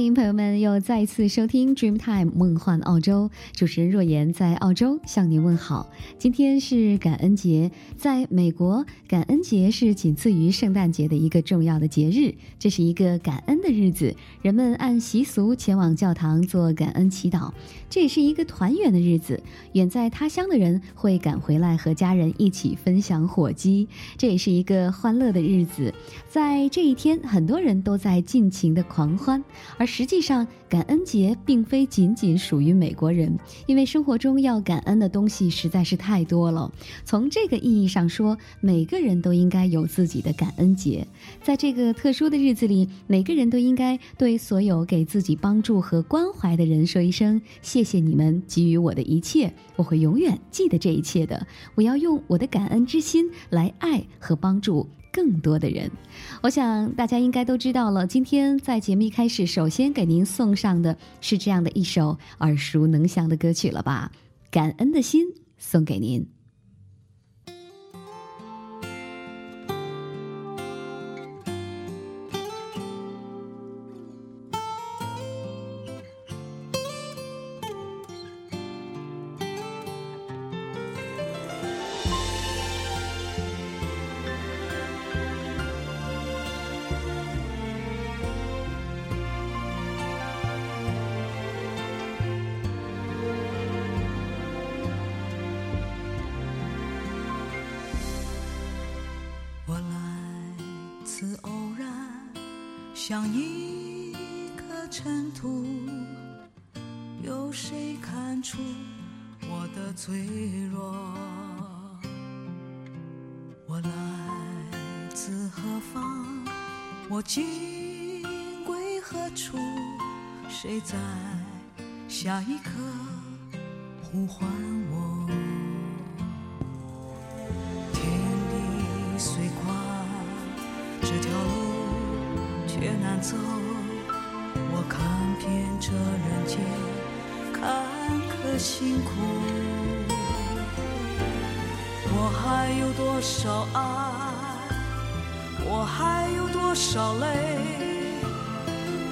欢迎朋友们又再次收听 Dreamtime 梦幻澳洲，主持人若言在澳洲向您问好。今天是感恩节，在美国，感恩节是仅次于圣诞节的一个重要的节日，这是一个感恩的日子，人们按习俗前往教堂做感恩祈祷。这也是一个团圆的日子，远在他乡的人会赶回来和家人一起分享火鸡，这也是一个欢乐的日子。在这一天，很多人都在尽情的狂欢。而实际上，感恩节并非仅仅属于美国人，因为生活中要感恩的东西实在是太多了。从这个意义上说，每个人都应该有自己的感恩节。在这个特殊的日子里，每个人都应该对所有给自己帮助和关怀的人说一声谢谢你们给予我的一切，我会永远记得这一切的。我要用我的感恩之心来爱和帮助。更多的人，我想大家应该都知道了。今天在节目一开始，首先给您送上的是这样的一首耳熟能详的歌曲了吧？感恩的心送给您。自何方？我今归何处？谁在下一刻呼唤我？天地虽宽，这条路。却难走，我看遍这人间坎坷辛苦，我还有多少爱，我还有多少泪，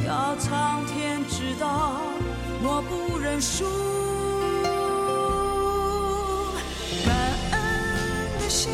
要苍天知道，我不认输。感恩的心，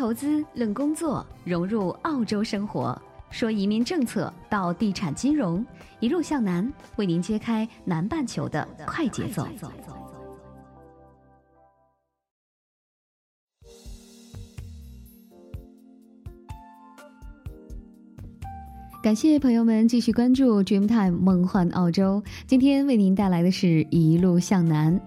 投资、论工作，融入澳洲生活，说移民政策到地产金融，一路向南，为您揭开南半球的快节奏。感谢朋友们继续关注 Dreamtime 梦幻澳洲。今天为您带来的是一路向南。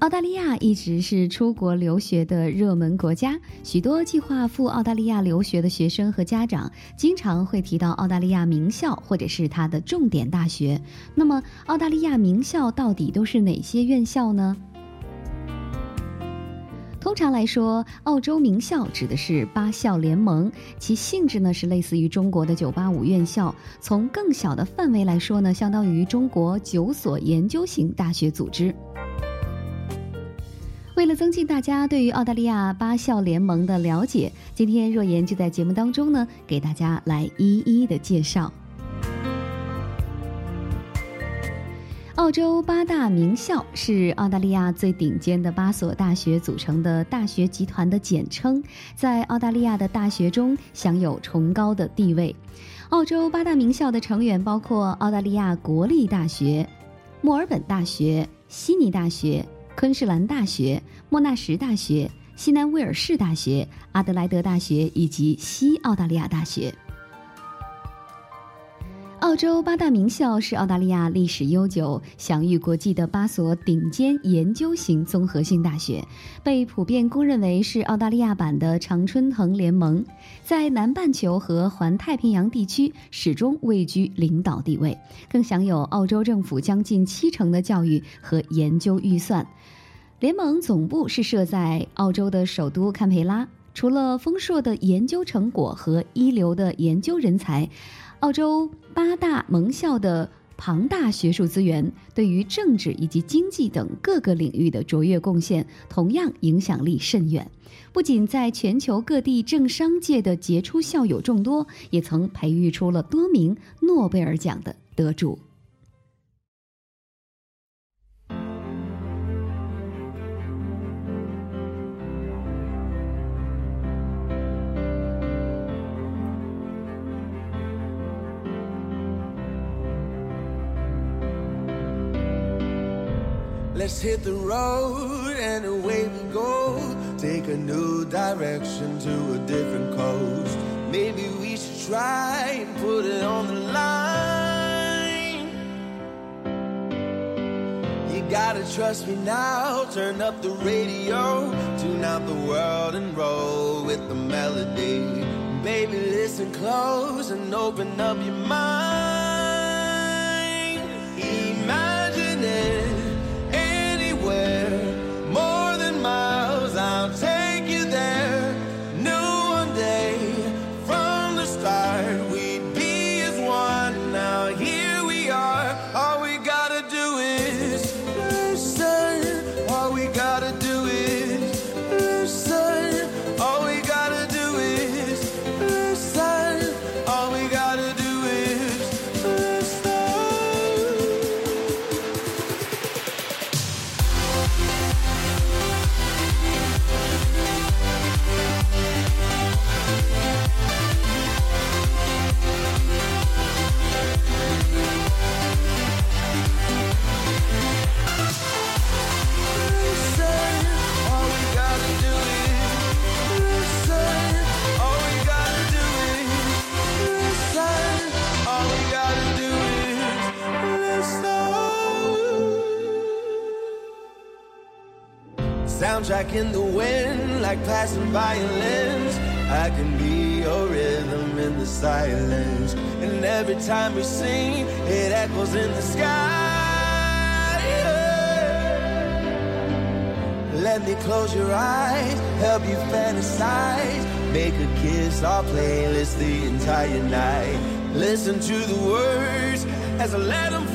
澳大利亚一直是出国留学的热门国家，许多计划赴澳大利亚留学的学生和家长经常会提到澳大利亚名校或者是它的重点大学。那么，澳大利亚名校到底都是哪些院校呢？通常来说，澳洲名校指的是八校联盟，其性质呢是类似于中国的985院校。从更小的范围来说呢，相当于中国九所研究型大学组织。为了增进大家对于澳大利亚八校联盟的了解，今天若言就在节目当中呢，给大家来一一的介绍。澳洲八大名校是澳大利亚最顶尖的八所大学组成的大学集团的简称，在澳大利亚的大学中享有崇高的地位。澳洲八大名校的成员包括澳大利亚国立大学、墨尔本大学、悉尼大学、昆士兰大学、莫纳什大学、西南威尔士大学、阿德莱德大学以及西澳大利亚大学。澳洲八大名校是澳大利亚历史悠久、享誉国际的八所顶尖研究型综合性大学，被普遍公认为是澳大利亚版的常春藤联盟，在南半球和环太平洋地区始终位居领导地位，更享有澳洲政府将近七成的教育和研究预算。联盟总部是设在澳洲的首都堪培拉。除了丰硕的研究成果和一流的研究人才，澳洲八大盟校的庞大学术资源，对于政治以及经济等各个领域的卓越贡献，同样影响力甚远。不仅在全球各地政商界的杰出校友众多，也曾培育出了多名诺贝尔奖的得主。Let's hit the road and away we go. Take a new direction to a different coast. Maybe we should try and put it on the line. You gotta trust me now. Turn up the radio, tune out the world and roll with the melody. Baby, listen close and open up your mind. Soundtrack in the wind, like passing violins. I can be your rhythm in the silence. And every time we sing, it echoes in the sky. Let me close your eyes, help you fantasize. Make a kiss our playlist the entire night. Listen to the words as I let them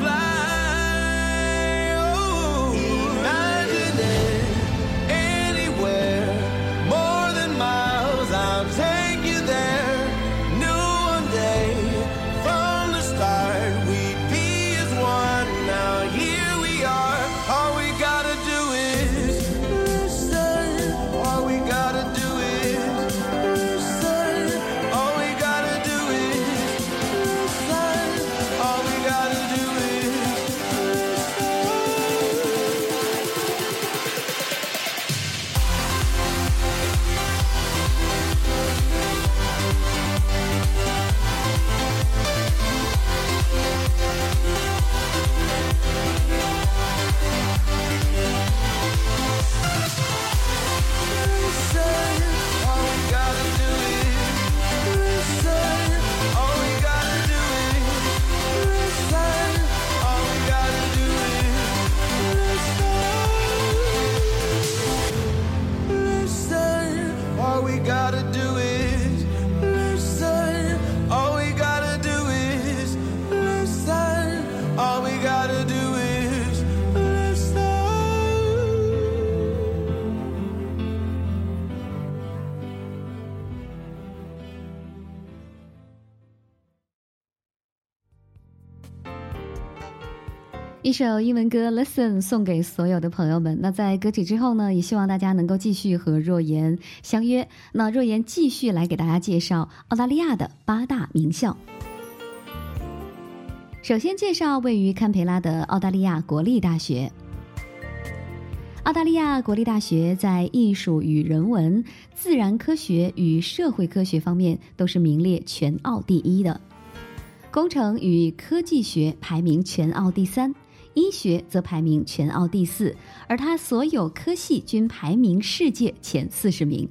首英文歌《Listen》送给所有的朋友们。那在歌曲之后呢，也希望大家能够继续和若言相约。那若言继续来给大家介绍澳大利亚的八大名校。首先介绍位于堪培拉的澳大利亚国立大学。澳大利亚国立大学在艺术与人文、自然科学与社会科学方面都是名列全澳第一的。工程与科技学排名全澳第三，医学则排名全澳第四，而它所有科系均排名世界前四十名。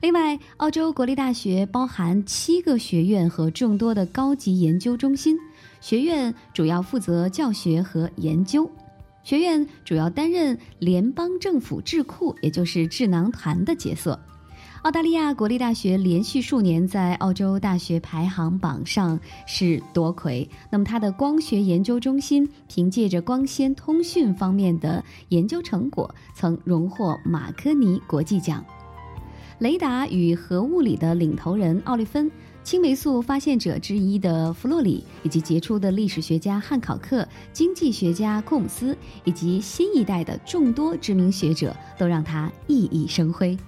另外，澳洲国立大学包含七个学院和众多的高级研究中心，学院主要负责教学和研究。学院主要担任联邦政府智库，也就是智囊团的角色。澳大利亚国立大学连续数年在澳洲大学排行榜上是夺魁。那么，它的光学研究中心凭借着光纤通讯方面的研究成果，曾荣获马科尼国际奖。雷达与核物理的领头人奥利芬，青霉素发现者之一的弗洛里，以及杰出的历史学家汉考克、经济学家库姆斯，以及新一代的众多知名学者，都让他熠熠生辉。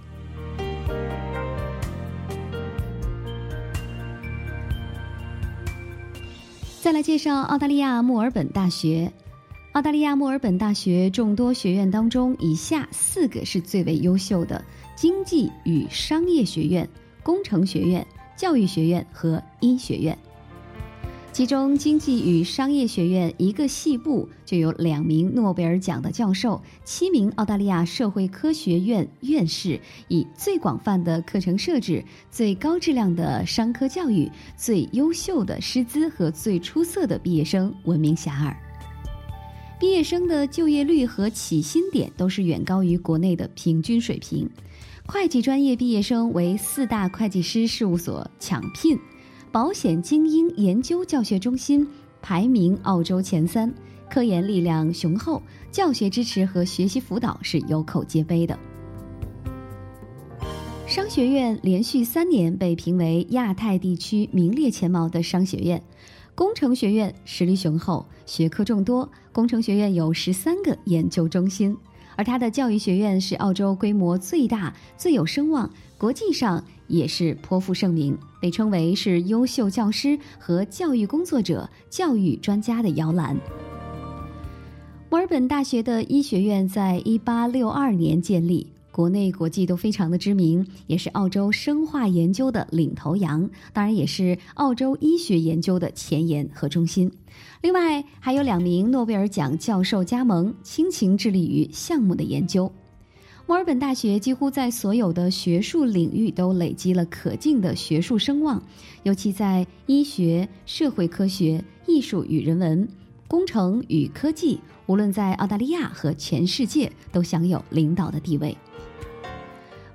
再来介绍澳大利亚墨尔本大学。澳大利亚墨尔本大学众多学院当中，以下四个是最为优秀的：经济与商业学院、工程学院、教育学院和医学院。其中，经济与商业学院一个系部就有两名诺贝尔奖的教授，七名澳大利亚社会科学院院士，以最广泛的课程设置、最高质量的商科教育、最优秀的师资和最出色的毕业生闻名遐迩。毕业生的就业率和起薪点都是远高于国内的平均水平。会计专业毕业生为四大会计师事务所抢聘。保险精英研究教学中心排名澳洲前三，科研力量雄厚，教学支持和学习辅导是有口皆碑的。商学院连续三年被评为亚太地区名列前茅的商学院。工程学院实力雄厚，学科众多，工程学院有十三个研究中心。而它的教育学院是澳洲规模最大、最有声望，国际上也是颇负盛名，被称为是优秀教师和教育工作者、教育专家的摇篮。墨尔本大学的医学院在一八六二年建立，国内国际都非常的知名，也是澳洲生化研究的领头羊，当然也是澳洲医学研究的前沿和中心。另外，还有两名诺贝尔奖教授加盟，倾情致力于项目的研究。墨尔本大学几乎在所有的学术领域都累积了可敬的学术声望，尤其在医学、社会科学、艺术与人文、工程与科技，无论在澳大利亚和全世界都享有领导的地位。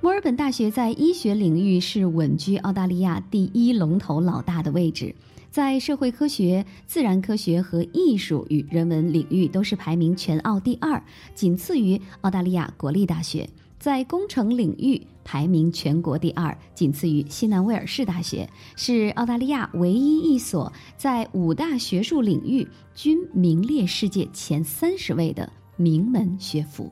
墨尔本大学在医学领域是稳居澳大利亚第一龙头老大的位置，在社会科学、自然科学和艺术与人文领域都是排名全澳第二，仅次于澳大利亚国立大学；在工程领域排名全国第二，仅次于西南威尔士大学，是澳大利亚唯一一所在五大学术领域均名列世界前三十位的名门学府。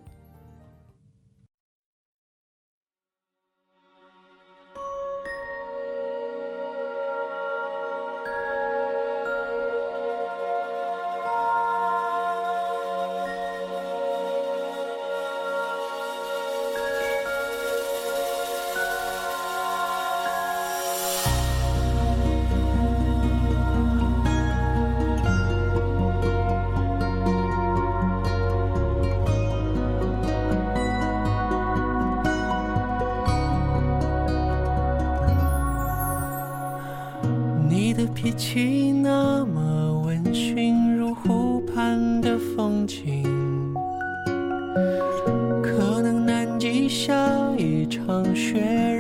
可能南极下一场雪，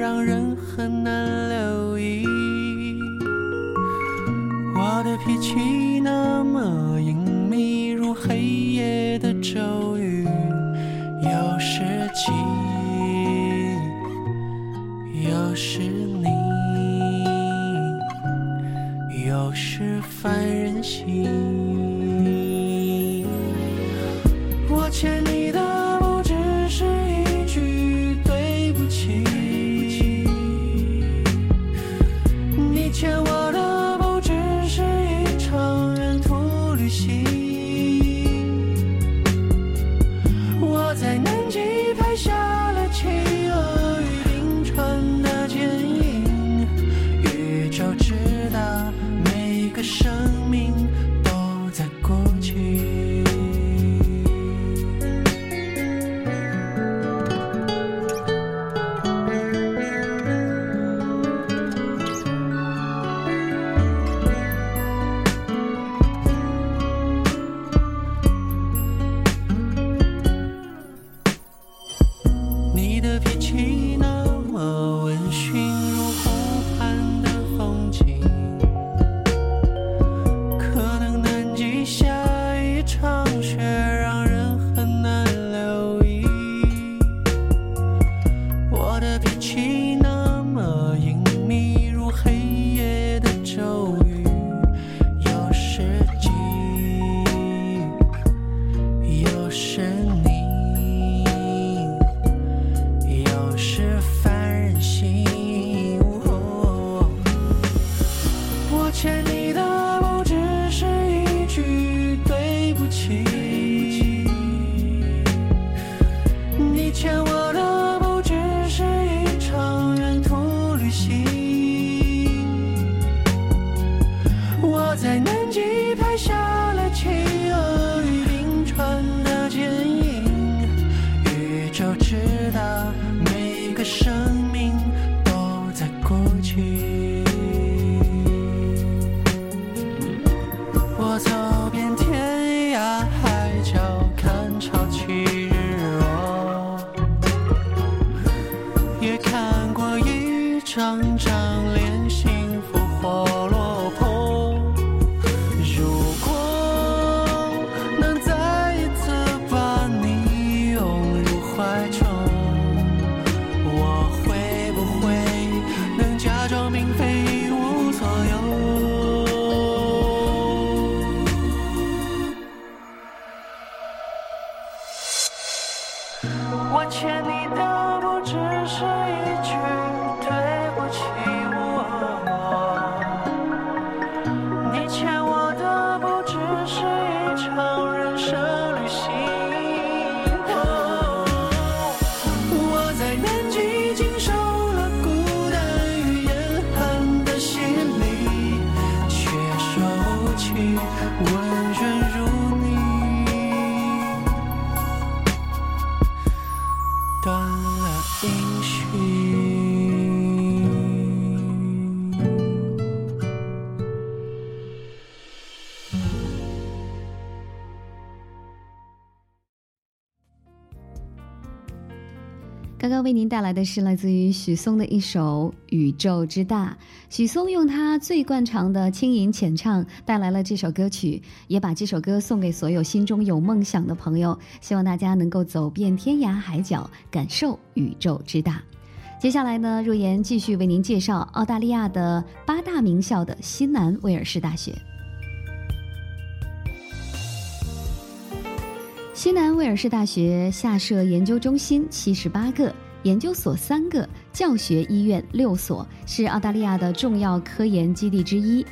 带来的是来自于许嵩的一首《宇宙之大》。许嵩用他最惯常的轻吟浅唱带来了这首歌曲，也把这首歌送给所有心中有梦想的朋友。希望大家能够走遍天涯海角，感受宇宙之大。接下来呢，若言继续为您介绍澳大利亚的八大名校的西南威尔士大学。西南威尔士大学下设研究中心七十八个，研究所三个，教学医院六所，是澳大利亚的重要科研基地之一。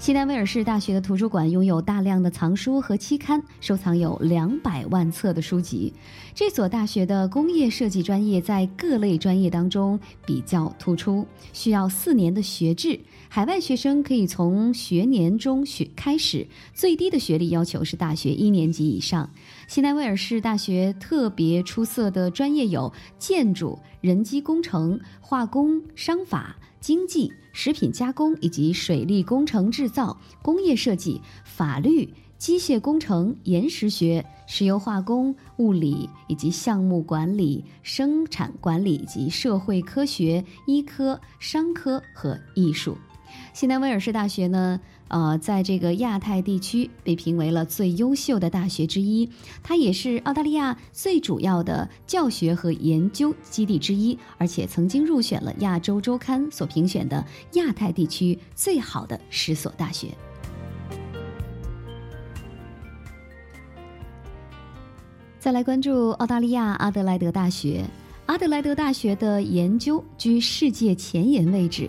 西南威尔士大学的图书馆拥有大量的藏书和期刊，收藏有两百万册的书籍。这所大学的工业设计专业在各类专业当中比较突出，需要四年的学制。海外学生可以从学年中学开始，最低的学历要求是大学一年级以上。西南威尔士大学特别出色的专业有建筑、人机工程、化工、商法、经济、食品加工以及水利工程制造、工业设计、法律、机械工程、岩石学、石油化工、物理以及项目管理、生产管理以及社会科学、医科、商科和艺术。西南威尔士大学呢，呃，在这个亚太地区被评为了最优秀的大学之一，它也是澳大利亚最主要的教学和研究基地之一，而且曾经入选了《亚洲周刊》所评选的亚太地区最好的十所大学。再来关注澳大利亚阿德莱德大学，阿德莱德大学的研究居世界前沿位置。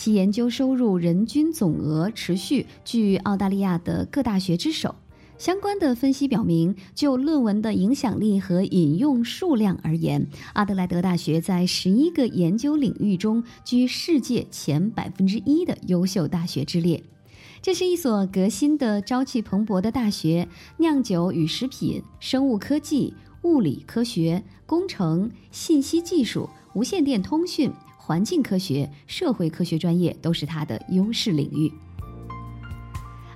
其研究收入人均总额持续居澳大利亚的各大学之首。相关的分析表明，就论文的影响力和引用数量而言，阿德莱德大学在十一个研究领域中居世界前百分之一的优秀大学之列。这是一所革新的、朝气蓬勃的大学，酿酒与食品、生物科技、物理科学、工程、信息技术、无线电通讯。环境科学、社会科学专业都是它的优势领域。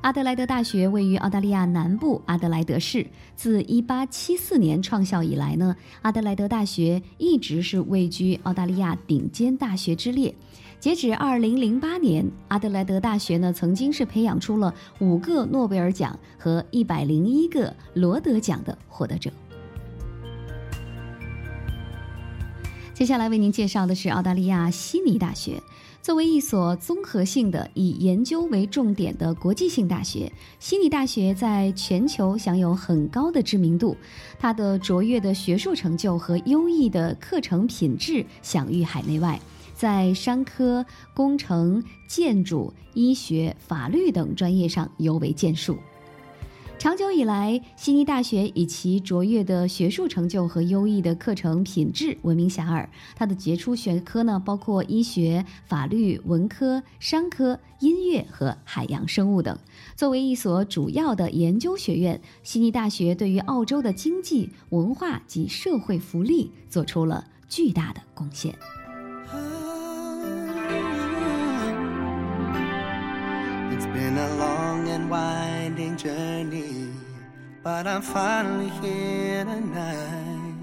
阿德莱德大学位于澳大利亚南部阿德莱德市。自1874年创校以来呢，阿德莱德大学一直是位居澳大利亚顶尖大学之列。截止2008年，阿德莱德大学呢曾经是培养出了五个诺贝尔奖和一百零一个罗德奖的获得者。接下来为您介绍的是澳大利亚悉尼大学。作为一所综合性的、以研究为重点的国际性大学，悉尼大学在全球享有很高的知名度。它的卓越的学术成就和优异的课程品质享誉海内外，在商科、工程、建筑、医学、法律等专业上尤为建树。长久以来，悉尼大学以其卓越的学术成就和优异的课程品质闻名遐迩。它的杰出学科呢，包括医学、法律、文科、商科、音乐和海洋生物等。作为一所主要的研究学院，悉尼大学对于澳洲的经济、文化及社会福利做出了巨大的贡献。Been a long and winding journey, but I'm finally here tonight.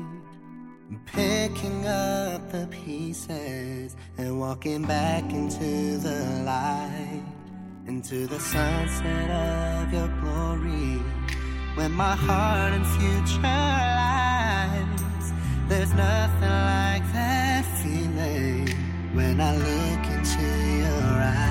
Picking up the pieces and walking back into the light, into the sunset of your glory. When my heart and future lies, there's nothing like that feeling when I look into your eyes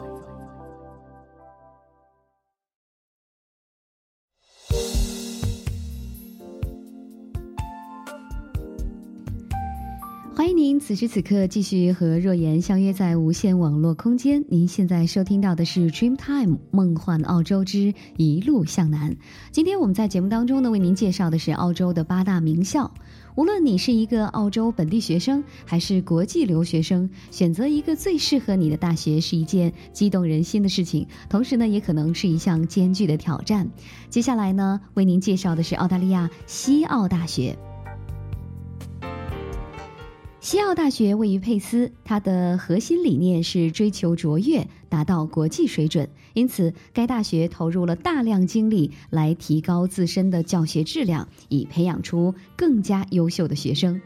此时此刻继续和若言相约在无线网络空间。您现在收听到的是 Dreamtime 梦幻澳洲之一路向南。今天我们在节目当中呢，为您介绍的是澳洲的八大名校。无论你是一个澳洲本地学生还是国际留学生，选择一个最适合你的大学是一件激动人心的事情，同时呢，也可能是一项艰巨的挑战。接下来呢，为您介绍的是澳大利亚西澳大学。西澳大学位于佩斯，它的核心理念是追求卓越，达到国际水准。因此，该大学投入了大量精力来提高自身的教学质量，以培养出更加优秀的学生。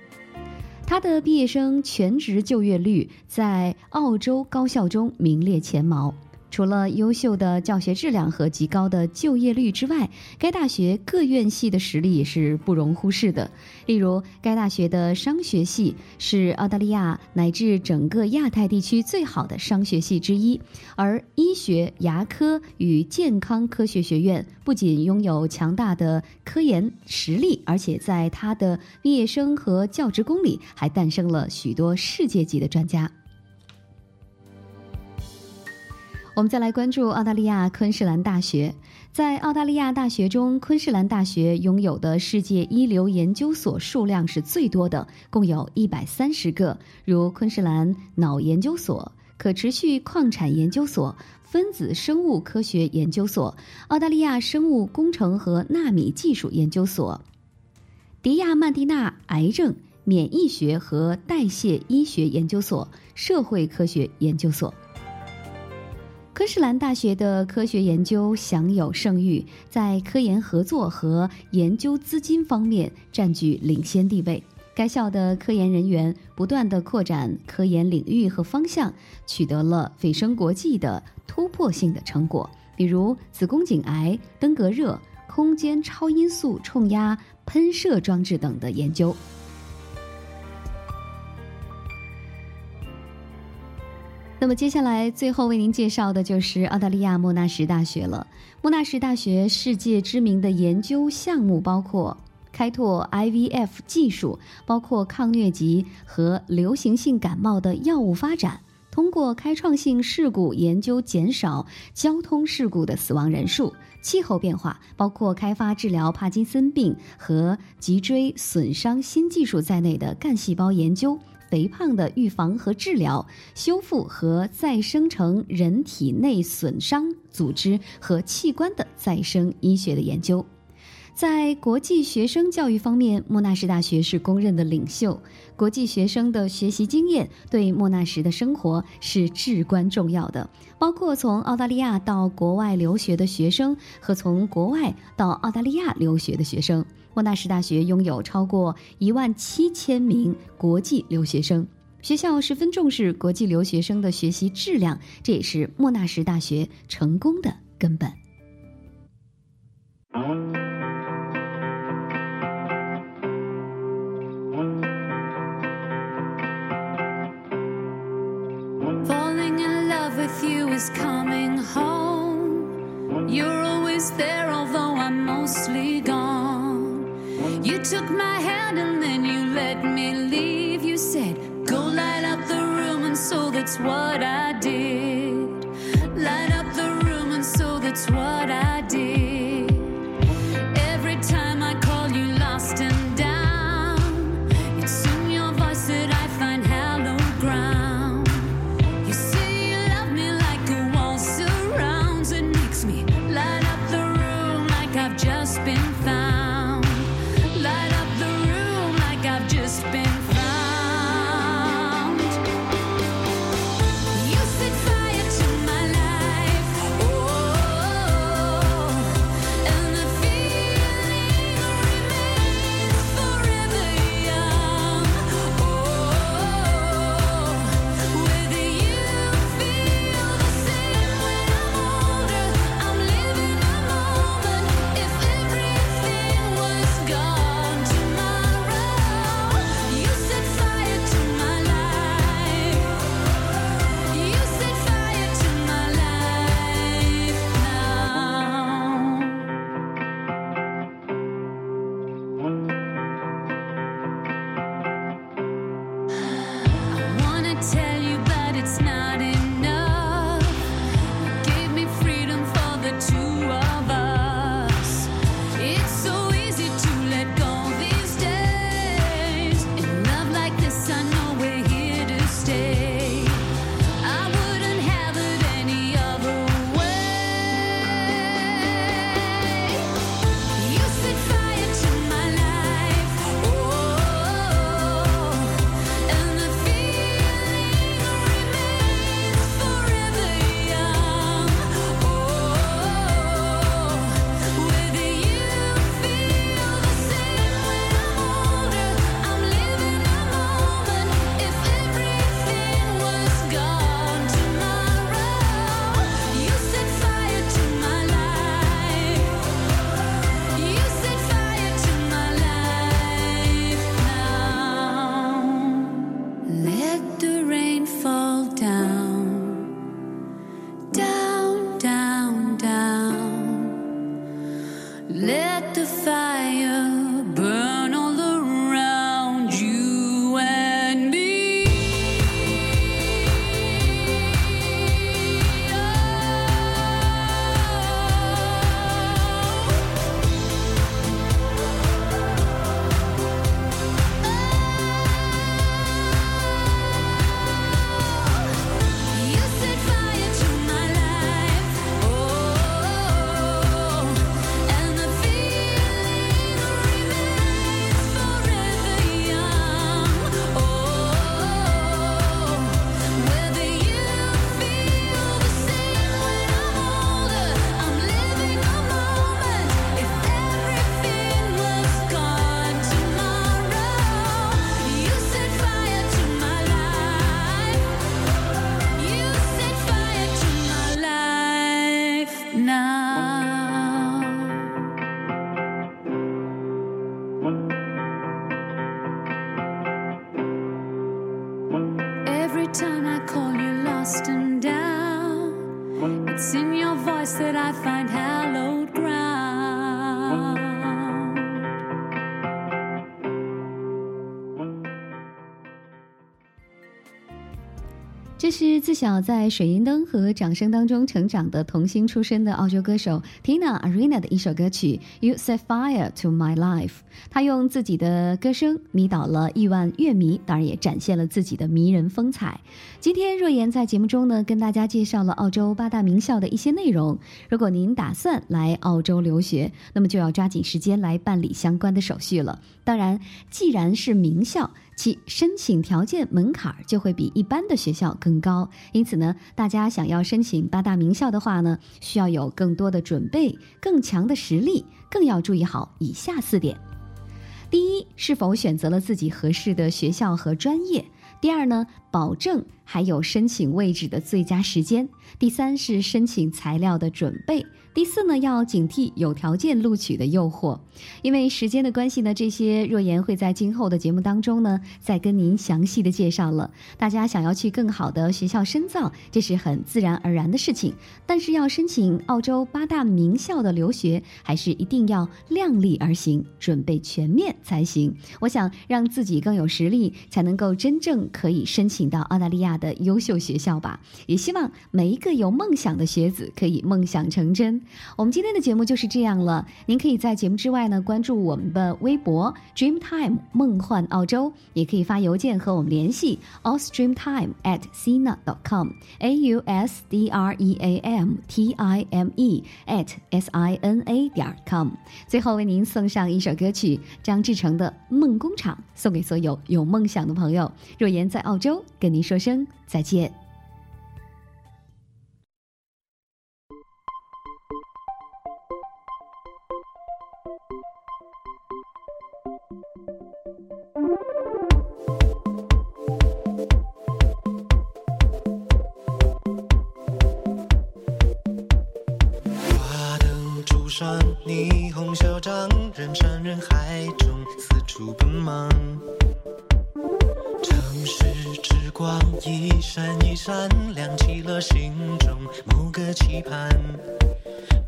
它的毕业生全职就业率在澳洲高校中名列前茅。除了优秀的教学质量和极高的就业率之外，该大学各院系的实力也是不容忽视的。例如，该大学的商学系是澳大利亚乃至整个亚太地区最好的商学系之一，而医学、牙科与健康科学学院不仅拥有强大的科研实力，而且在它的毕业生和教职工里还诞生了许多世界级的专家。我们再来关注澳大利亚昆士兰大学。在澳大利亚大学中，昆士兰大学拥有的世界一流研究所数量是最多的，共有一百三十个，如昆士兰脑研究所、可持续矿产研究所、分子生物科学研究所、澳大利亚生物工程和纳米技术研究所、迪亚曼蒂娜癌症、免疫学和代谢医学研究所、社会科学研究所。科士兰大学的科学研究享有盛誉，在科研合作和研究资金方面占据领先地位。该校的科研人员不断地扩展科研领域和方向，取得了蜚声国际的突破性的成果，比如子宫颈癌、登革热、空间超音速冲压喷射装置等的研究。那么接下来最后为您介绍的就是澳大利亚莫纳什大学了。莫纳什大学世界知名的研究项目包括开拓 IVF 技术，包括抗疟疾和流行性感冒的药物发展，通过开创性事故研究减少交通事故的死亡人数，气候变化，包括开发治疗帕金森病和脊椎损伤新技术在内的干细胞研究。肥胖的预防和治疗、修复和再生成人体内损伤组织和器官的再生医学的研究，在国际学生教育方面，莫纳什大学是公认的领袖。国际学生的学习经验对莫纳什的生活是至关重要的，包括从澳大利亚到国外留学的学生和从国外到澳大利亚留学的学生。莫纳什大学拥有超过一万七千名国际留学生，学校十分重视国际留学生的学习质量，这也是莫纳什大学成功的根本。With you is coming home. You're always there, although I'm mostly gone. You took my hand and then you let me leave. You said, Go light up the room, and so that's what I 这是自小在水银灯和掌声当中成长的童星出身的澳洲歌手 Tina Arena 的一首歌曲《You Set Fire to My Life》。她用自己的歌声迷倒了亿万乐迷，当然也展现了自己的迷人风采。今天若言在节目中呢，跟大家介绍了澳洲八大名校的一些内容。如果您打算来澳洲留学，那么就要抓紧时间来办理相关的手续了。当然，既然是名校，其申请条件门槛儿就会比一般的学校更高，因此呢，大家想要申请八大名校的话呢，需要有更多的准备、更强的实力，更要注意好以下四点：第一，是否选择了自己合适的学校和专业；第二呢，保证还有申请位置的最佳时间；第三是申请材料的准备；第四呢，要警惕有条件录取的诱惑。因为时间的关系呢，这些若言会在今后的节目当中呢，再跟您详细的介绍了。大家想要去更好的学校深造，这是很自然而然的事情。但是要申请澳洲八大名校的留学，还是一定要量力而行，准备全面才行。我想让自己更有实力，才能够真正可以申请到澳大利亚的优秀学校吧。也希望每一个有梦想的学子可以梦想成真。我们今天的节目就是这样了。您可以在节目之外呢，关注我们的微博 Dreamtime 梦幻澳洲，也可以发邮件和我们联系 ausdreamtime at sina dot com a u s d r e a m t i m e at s i n a 点 com。最后为您送上一首歌曲，张志成的《梦工厂》，送给所有有梦想的朋友。若言在澳洲跟您说声再见。上，霓虹嚣张，人山人海中四处奔忙。城市之光一闪一闪，亮起了心中某个期盼。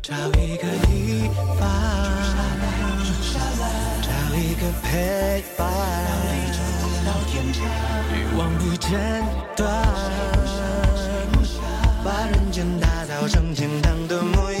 找一个地方，找一个陪伴，欲望不间断，把人间打造成天堂的模样。